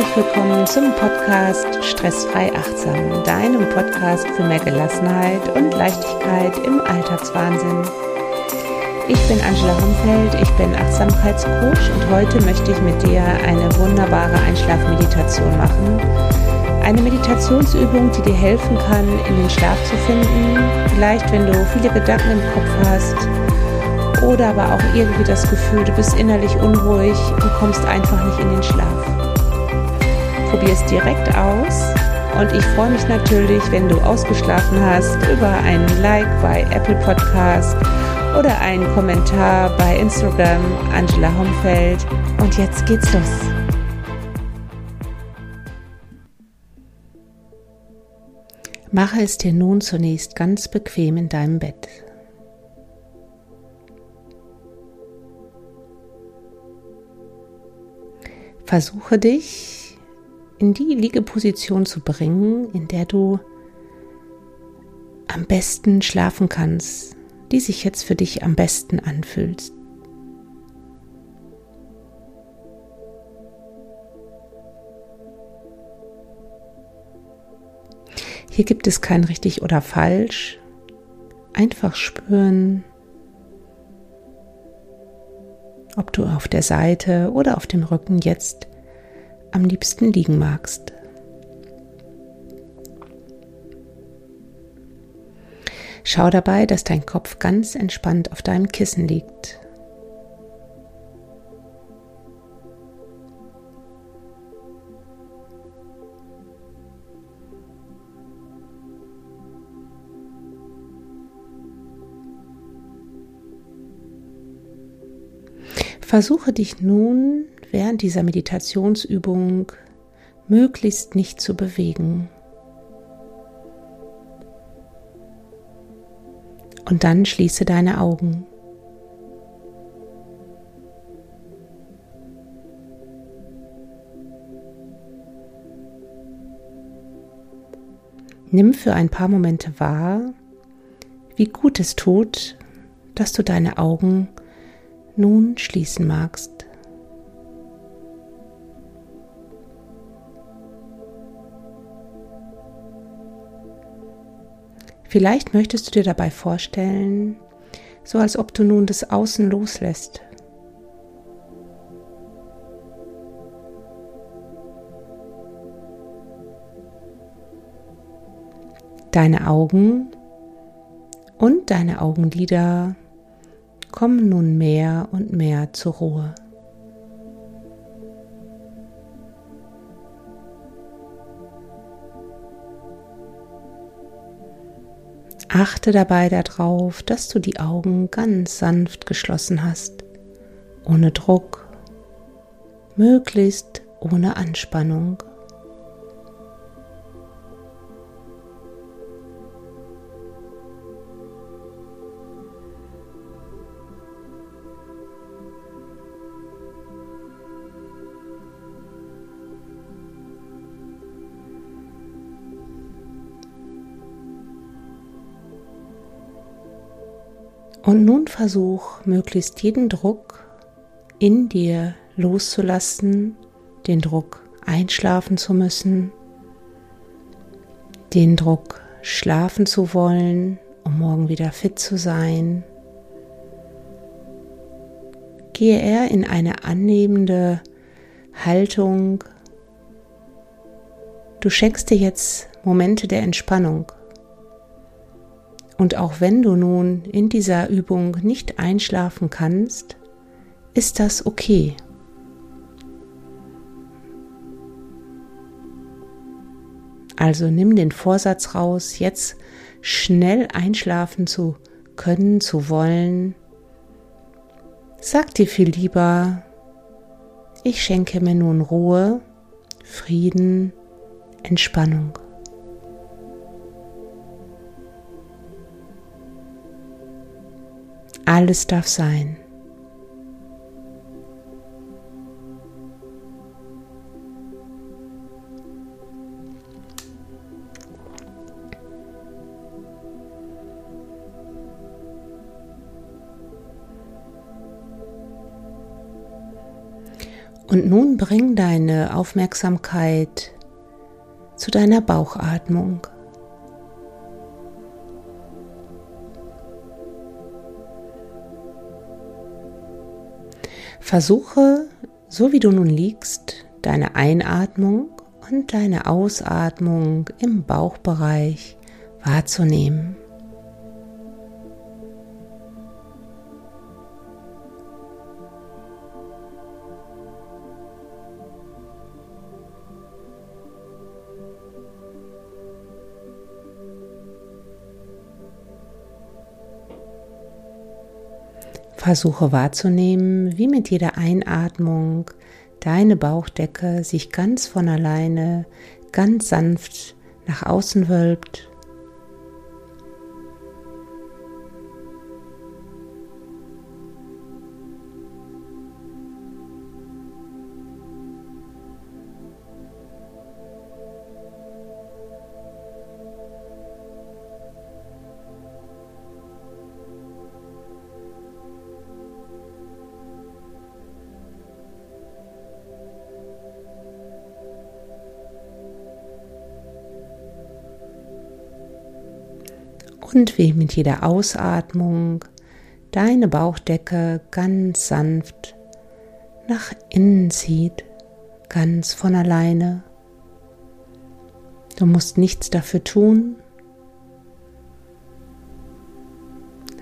Herzlich willkommen zum Podcast Stressfrei Achtsam, deinem Podcast für mehr Gelassenheit und Leichtigkeit im Alltagswahnsinn. Ich bin Angela Humfeld, ich bin Achtsamkeitscoach und heute möchte ich mit dir eine wunderbare Einschlafmeditation machen. Eine Meditationsübung, die dir helfen kann, in den Schlaf zu finden. Vielleicht, wenn du viele Gedanken im Kopf hast oder aber auch irgendwie das Gefühl, du bist innerlich unruhig und kommst einfach nicht in den Schlaf. Probier es direkt aus und ich freue mich natürlich, wenn du ausgeschlafen hast, über einen Like bei Apple Podcast oder einen Kommentar bei Instagram Angela Homfeld. Und jetzt geht's los. Mache es dir nun zunächst ganz bequem in deinem Bett. Versuche dich in die Liegeposition zu bringen, in der du am besten schlafen kannst, die sich jetzt für dich am besten anfühlt. Hier gibt es kein richtig oder falsch. Einfach spüren, ob du auf der Seite oder auf dem Rücken jetzt am liebsten liegen magst. Schau dabei, dass dein Kopf ganz entspannt auf deinem Kissen liegt. Versuche dich nun während dieser Meditationsübung möglichst nicht zu bewegen. Und dann schließe deine Augen. Nimm für ein paar Momente wahr, wie gut es tut, dass du deine Augen nun schließen magst. Vielleicht möchtest du dir dabei vorstellen, so als ob du nun das Außen loslässt. Deine Augen und deine Augenlider kommen nun mehr und mehr zur Ruhe. Achte dabei darauf, dass du die Augen ganz sanft geschlossen hast, ohne Druck, möglichst ohne Anspannung. Und nun versuch möglichst jeden Druck in dir loszulassen, den Druck einschlafen zu müssen, den Druck schlafen zu wollen, um morgen wieder fit zu sein. Gehe eher in eine annehmende Haltung. Du schenkst dir jetzt Momente der Entspannung. Und auch wenn du nun in dieser Übung nicht einschlafen kannst, ist das okay. Also nimm den Vorsatz raus, jetzt schnell einschlafen zu können, zu wollen. Sag dir viel lieber, ich schenke mir nun Ruhe, Frieden, Entspannung. Alles darf sein. Und nun bring deine Aufmerksamkeit zu deiner Bauchatmung. Versuche, so wie du nun liegst, deine Einatmung und deine Ausatmung im Bauchbereich wahrzunehmen. Versuche wahrzunehmen, wie mit jeder Einatmung deine Bauchdecke sich ganz von alleine, ganz sanft nach außen wölbt und wie mit jeder Ausatmung deine Bauchdecke ganz sanft nach innen zieht, ganz von alleine. Du musst nichts dafür tun.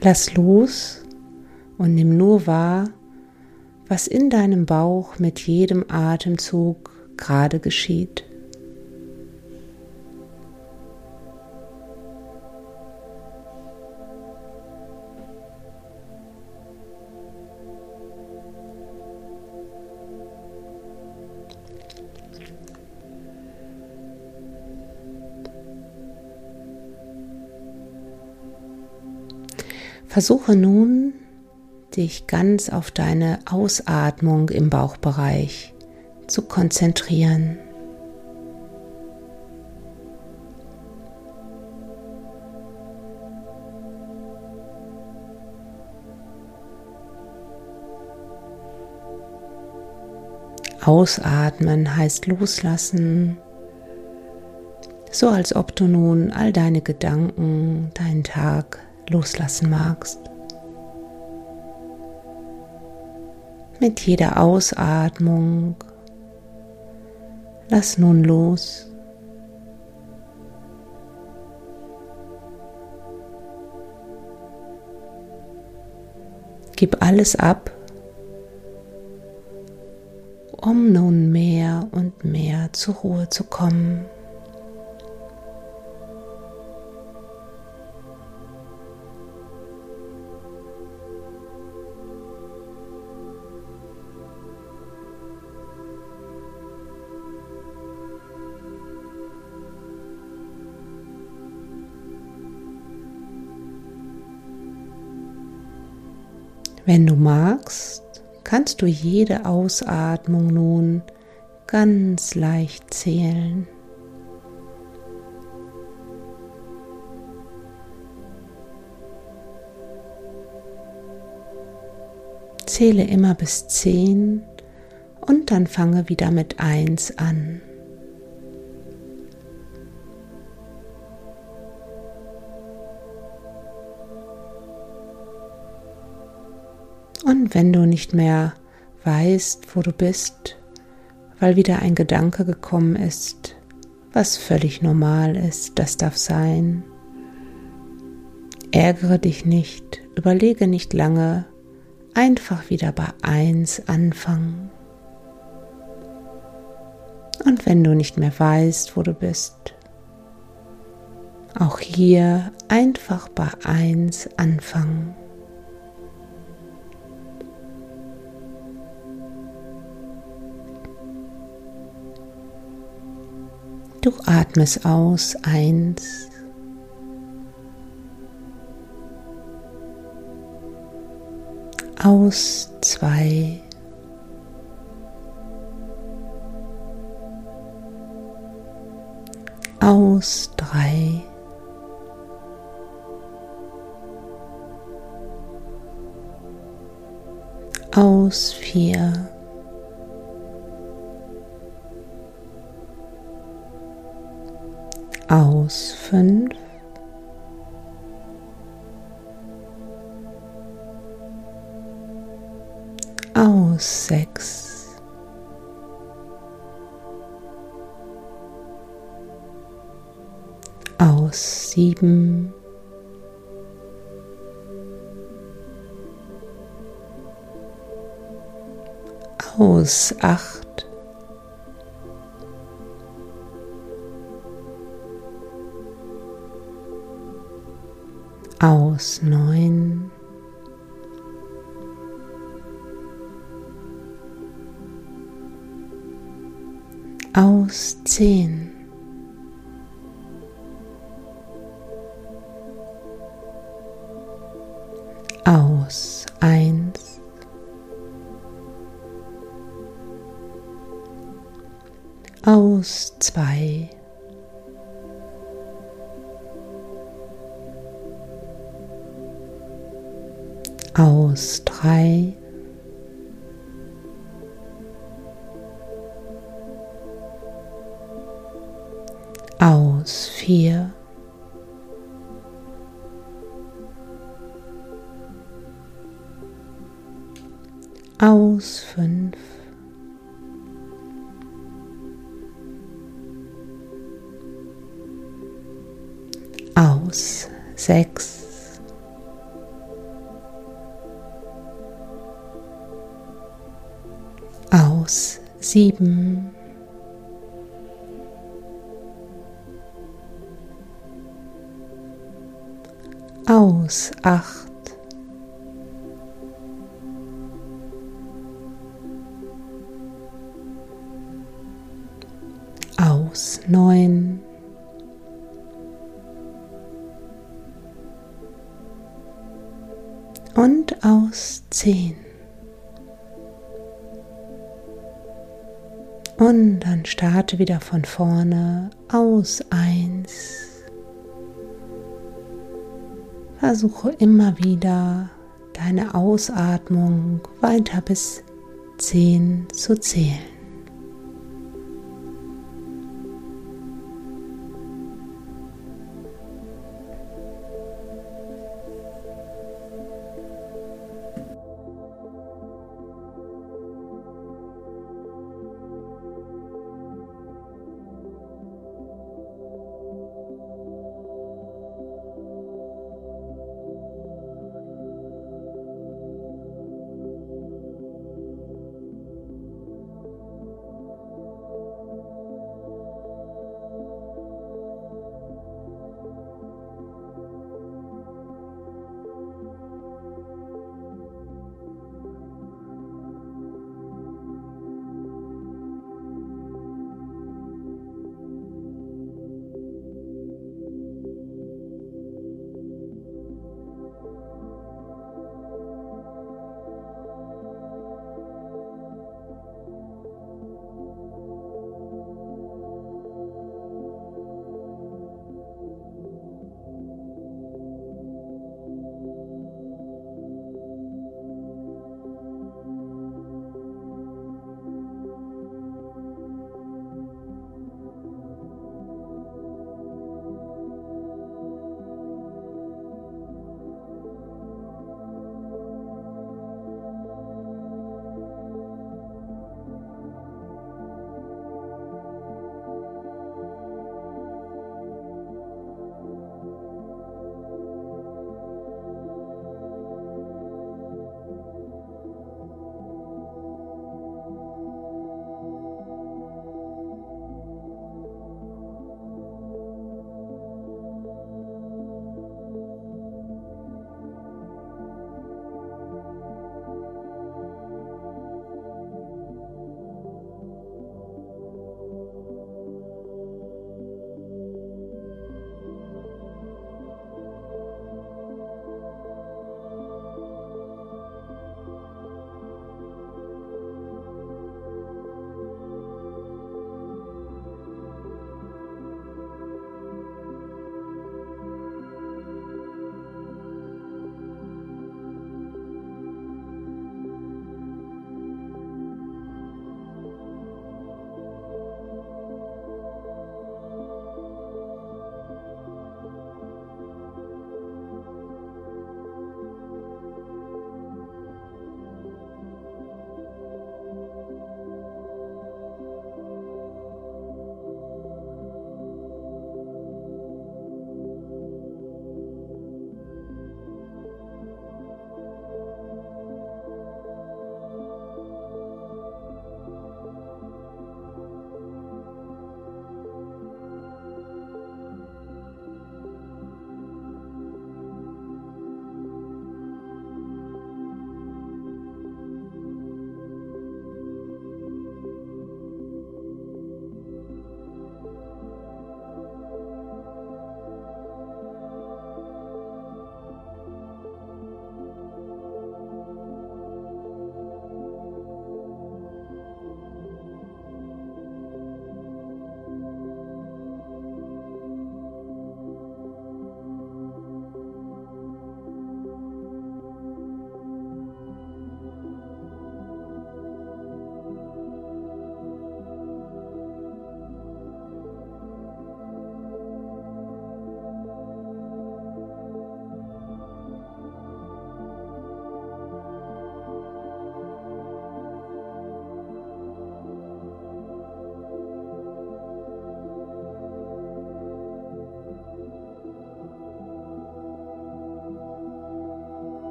Lass los und nimm nur wahr, was in deinem Bauch mit jedem Atemzug gerade geschieht. Versuche nun, dich ganz auf deine Ausatmung im Bauchbereich zu konzentrieren. Ausatmen heißt loslassen, so als ob du nun all deine Gedanken, deinen Tag loslassen magst. Mit jeder Ausatmung lass nun los. Gib alles ab, um nun mehr und mehr zur Ruhe zu kommen. Wenn du magst, kannst du jede Ausatmung nun ganz leicht zählen. Zähle immer bis zehn und dann fange wieder mit eins an. Wenn du nicht mehr weißt, wo du bist, weil wieder ein Gedanke gekommen ist, was völlig normal ist, das darf sein. Ärgere dich nicht, überlege nicht lange, einfach wieder bei eins anfangen. Und wenn du nicht mehr weißt, wo du bist, auch hier einfach bei eins anfangen. Du atmest aus eins. Aus zwei. Aus drei. Aus vier. Aus fünf. Aus sechs. Aus sieben. Aus acht. Aus neun. Aus zehn. Aus eins. Aus zwei. Aus drei. Aus vier. Aus fünf. Aus sechs. Sieben. Aus acht. Aus neun. Und aus zehn. Und dann starte wieder von vorne aus eins. Versuche immer wieder deine Ausatmung weiter bis zehn zu zählen.